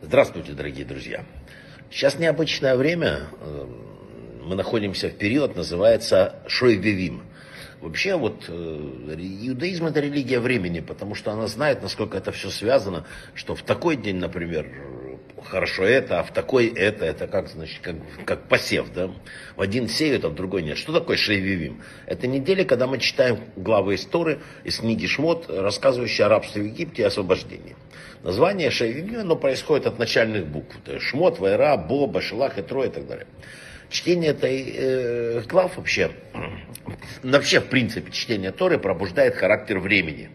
Здравствуйте, дорогие друзья. Сейчас необычное время. Мы находимся в период, называется Шойвевим. Вообще вот э, иудаизм это религия времени, потому что она знает, насколько это все связано, что в такой день, например, хорошо это, а в такой это, это как, значит, как, как посев, да? В один сеют, а в другой нет. Что такое Шейвивим? Это неделя, когда мы читаем главы истории из книги Шмот, рассказывающие о рабстве в Египте и освобождении. Название Шейвивим, оно происходит от начальных букв. То есть Шмот, Вайра, Боба, Шелах и Трой и так далее. Чтение этой э, глав вообще, вообще в принципе чтение Торы пробуждает характер времени.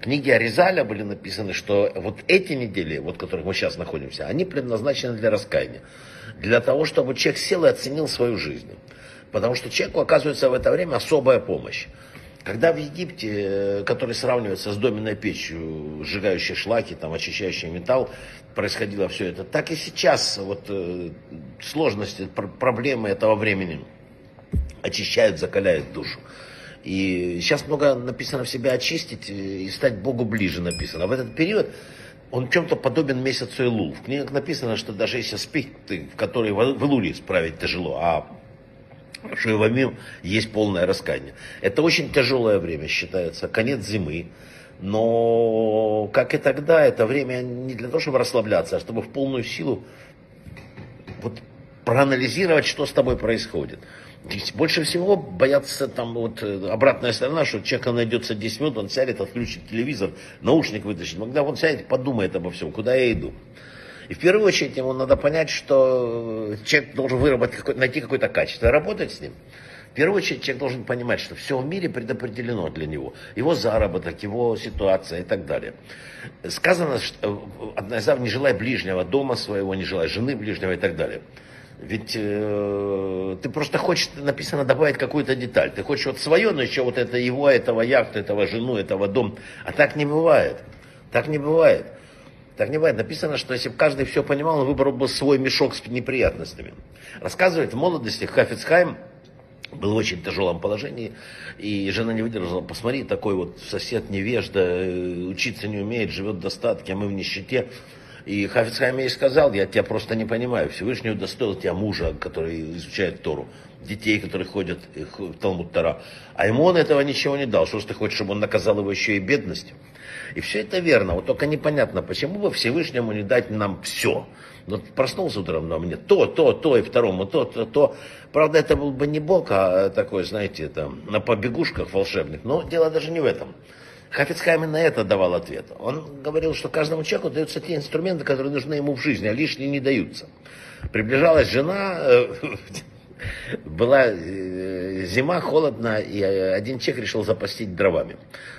Книги Аризаля были написаны, что вот эти недели, вот в которых мы сейчас находимся, они предназначены для раскаяния. Для того, чтобы человек сел и оценил свою жизнь. Потому что человеку оказывается в это время особая помощь. Когда в Египте, э, который сравнивается с доменной печью, сжигающей шлаки, там, очищающий металл, происходило все это, так и сейчас вот, э, сложности, проблемы этого времени очищают, закаляют душу. И сейчас много написано в себя очистить и стать Богу ближе написано. В этот период он чем-то подобен месяцу Илул. В книгах написано, что даже если спит, в который в Илуле справить тяжело, а что и в Амим есть полное раскаяние. Это очень тяжелое время считается, конец зимы. Но, как и тогда, это время не для того, чтобы расслабляться, а чтобы в полную силу вот, проанализировать, что с тобой происходит. Больше всего боятся там вот э, обратная сторона, что человек найдется 10 минут, он сядет, отключит телевизор, наушник вытащит. Когда он сядет, подумает обо всем, куда я иду. И в первую очередь ему надо понять, что человек должен выработать, найти какое-то качество работать с ним. В первую очередь человек должен понимать, что все в мире предопределено для него. Его заработок, его ситуация и так далее. Сказано, что э, одна из не желай ближнего дома своего, не желай жены ближнего и так далее. Ведь э, ты просто хочешь, написано, добавить какую-то деталь. Ты хочешь вот свое, но еще вот это его, этого яхту, этого жену, этого дом. А так не бывает. Так не бывает. Так не бывает. Написано, что если бы каждый все понимал, он выбрал бы свой мешок с неприятностями. Рассказывает в молодости Хафицхайм, был в очень тяжелом положении, и жена не выдержала, посмотри, такой вот сосед невежда, э, учиться не умеет, живет в достатке, а мы в нищете. И Хафицхайм ей сказал, я тебя просто не понимаю, Всевышний удостоил тебя мужа, который изучает Тору, детей, которые ходят в Талмуд Тара. А ему он этого ничего не дал. Что ж ты хочешь, чтобы он наказал его еще и бедностью? И все это верно. Вот только непонятно, почему бы Всевышнему не дать нам все. Вот проснулся утром на мне то, то, то, и второму то, то, то. Правда, это был бы не Бог, а такой, знаете, там, на побегушках волшебных. Но дело даже не в этом. Хафицхайм на это давал ответ. Он говорил, что каждому человеку даются те инструменты, которые нужны ему в жизни, а лишние не даются. Приближалась жена, э, была э, зима, холодно, и один человек решил запастить дровами.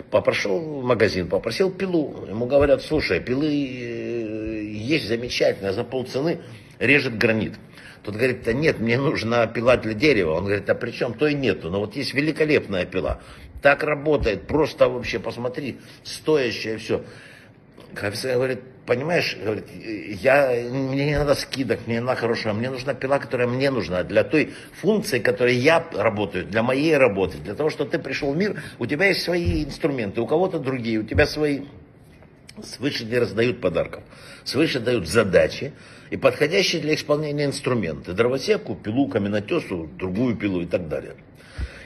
Попросил в магазин, попросил пилу. Ему говорят, слушай, пилы э, есть замечательно, за полцены режет гранит. Тут говорит, да нет, мне нужна пила для дерева. Он говорит, а при чем то и нету. Но вот есть великолепная пила. Так работает, просто вообще посмотри, стоящее все. Офицер говорит, понимаешь, говорит, я, мне не надо скидок, мне не надо хорошего, мне нужна пила, которая мне нужна, для той функции, которой я работаю, для моей работы, для того, чтобы ты пришел в мир, у тебя есть свои инструменты, у кого-то другие, у тебя свои. Свыше не раздают подарков, свыше дают задачи и подходящие для исполнения инструменты. Дровосеку, пилу, каменотесу, другую пилу и так далее.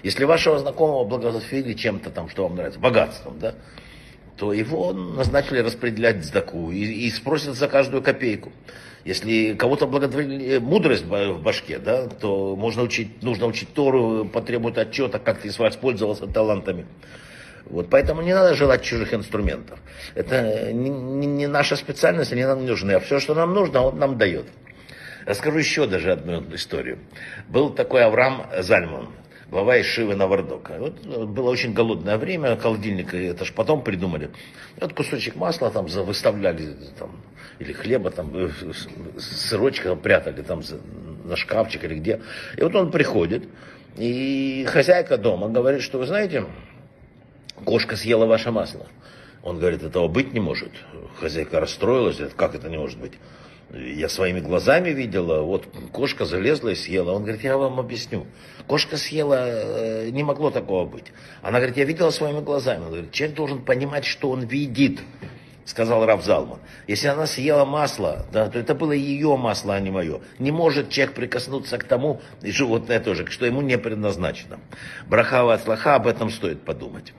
Если вашего знакомого благословили чем-то там, что вам нравится, богатством, да, то его назначили распределять сдаку и, и спросят за каждую копейку. Если кого-то благотворили мудрость в башке, да, то можно учить, нужно учить Тору, потребует отчета, как ты воспользовался талантами. Вот поэтому не надо желать чужих инструментов. Это не, не, не наша специальность, они нам не нужны. А все, что нам нужно, он нам дает. Расскажу еще даже одну историю. Был такой Авраам Зальман, глава Ишивы Навардока. Вот э, было очень голодное время, холодильник, это ж потом придумали. Вот кусочек масла там выставляли, там, или хлеба, там, э, сырочка прятали там на шкафчик или где. И вот он приходит, и хозяйка дома говорит, что вы знаете, кошка съела ваше масло. Он говорит, этого быть не может. Хозяйка расстроилась, говорит, как это не может быть? Я своими глазами видела, вот кошка залезла и съела. Он говорит, я вам объясню. Кошка съела, э, не могло такого быть. Она говорит, я видела своими глазами. Он говорит, человек должен понимать, что он видит сказал Рав Залман. Если она съела масло, да, то это было ее масло, а не мое. Не может человек прикоснуться к тому, и животное тоже, что ему не предназначено. Брахава от об этом стоит подумать.